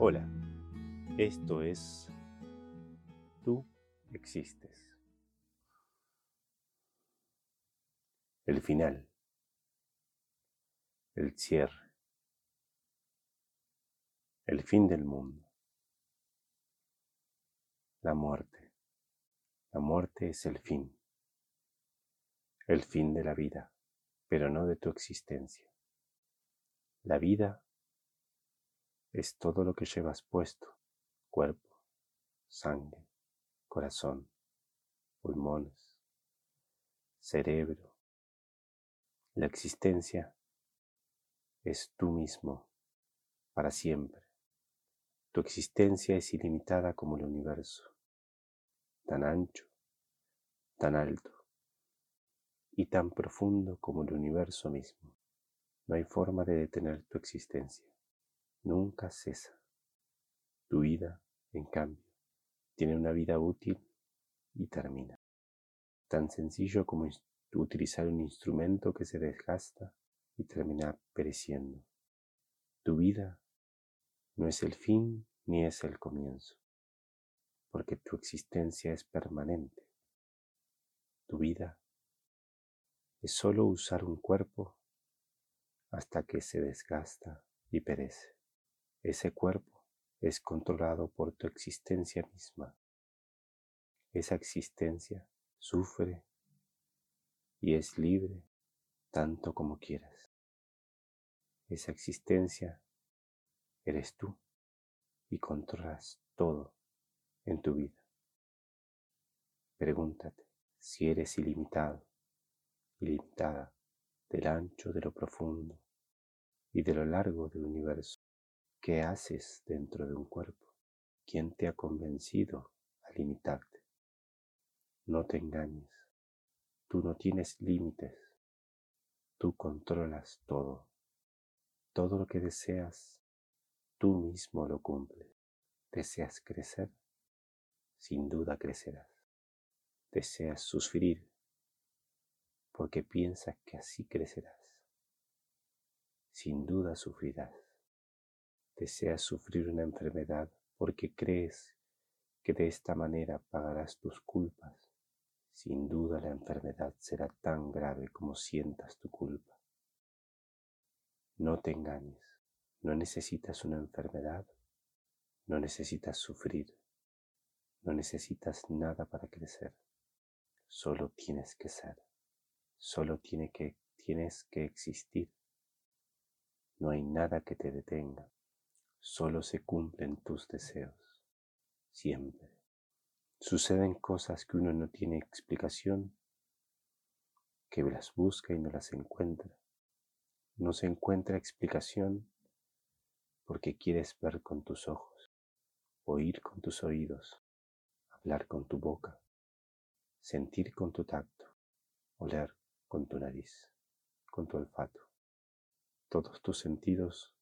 Hola, esto es Tú existes. El final, el cierre, el fin del mundo, la muerte. La muerte es el fin, el fin de la vida, pero no de tu existencia. La vida es todo lo que llevas puesto, cuerpo, sangre, corazón, pulmones, cerebro. La existencia es tú mismo para siempre. Tu existencia es ilimitada como el universo, tan ancho, tan alto y tan profundo como el universo mismo. No hay forma de detener tu existencia nunca cesa. Tu vida, en cambio, tiene una vida útil y termina. Tan sencillo como utilizar un instrumento que se desgasta y termina pereciendo. Tu vida no es el fin ni es el comienzo, porque tu existencia es permanente. Tu vida es solo usar un cuerpo hasta que se desgasta y perece. Ese cuerpo es controlado por tu existencia misma. Esa existencia sufre y es libre tanto como quieras. Esa existencia eres tú y controlas todo en tu vida. Pregúntate si eres ilimitado, ilimitada del ancho, de lo profundo y de lo largo del universo. ¿Qué haces dentro de un cuerpo? ¿Quién te ha convencido a limitarte? No te engañes. Tú no tienes límites. Tú controlas todo. Todo lo que deseas, tú mismo lo cumples. ¿Deseas crecer? Sin duda crecerás. ¿Deseas sufrir? Porque piensas que así crecerás. Sin duda sufrirás deseas sufrir una enfermedad porque crees que de esta manera pagarás tus culpas, sin duda la enfermedad será tan grave como sientas tu culpa. No te engañes, no necesitas una enfermedad, no necesitas sufrir, no necesitas nada para crecer, solo tienes que ser, solo tienes que existir. No hay nada que te detenga, solo se cumplen tus deseos, siempre. Suceden cosas que uno no tiene explicación, que las busca y no las encuentra. No se encuentra explicación porque quieres ver con tus ojos, oír con tus oídos, hablar con tu boca, sentir con tu tacto, oler con tu nariz, con tu olfato. Todos tus sentidos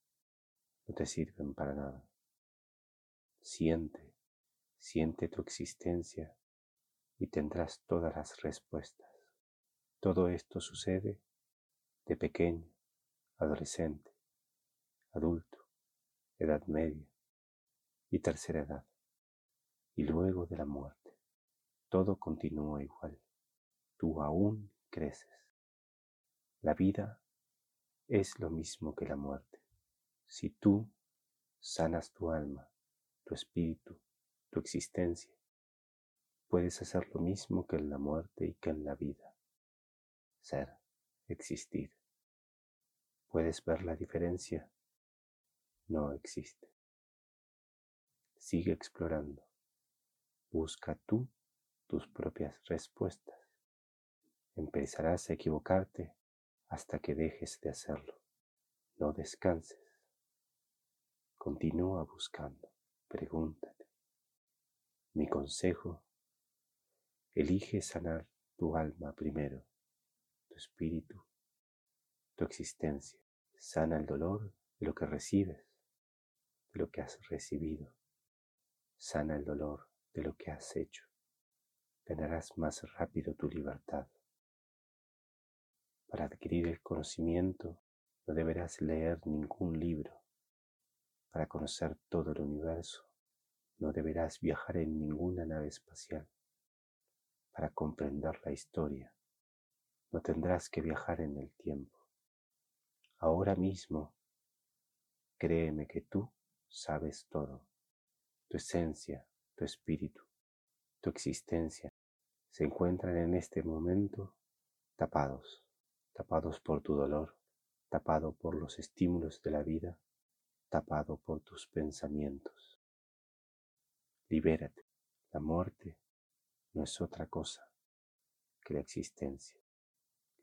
no te sirven para nada. Siente, siente tu existencia y tendrás todas las respuestas. Todo esto sucede de pequeño, adolescente, adulto, edad media y tercera edad, y luego de la muerte. Todo continúa igual. Tú aún creces. La vida es lo mismo que la muerte. Si tú sanas tu alma, tu espíritu, tu existencia, puedes hacer lo mismo que en la muerte y que en la vida. Ser, existir. ¿Puedes ver la diferencia? No existe. Sigue explorando. Busca tú tus propias respuestas. Empezarás a equivocarte hasta que dejes de hacerlo. No descanses. Continúa buscando, pregúntate. Mi consejo, elige sanar tu alma primero, tu espíritu, tu existencia. Sana el dolor de lo que recibes, de lo que has recibido. Sana el dolor de lo que has hecho. Ganarás más rápido tu libertad. Para adquirir el conocimiento no deberás leer ningún libro Para conocer todo el universo, no deberás viajar en ninguna nave espacial. Para comprender la historia, no tendrás que viajar en el tiempo. Ahora mismo, créeme que tú sabes todo. Tu esencia, tu espíritu, tu existencia se encuentran en este momento tapados, tapados por tu dolor, tapado por los estímulos de la vida, tapado por tus pensamientos. Libérate. La muerte no es otra cosa que la existencia.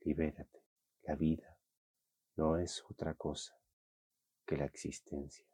Libérate. La vida no es otra cosa que la existencia.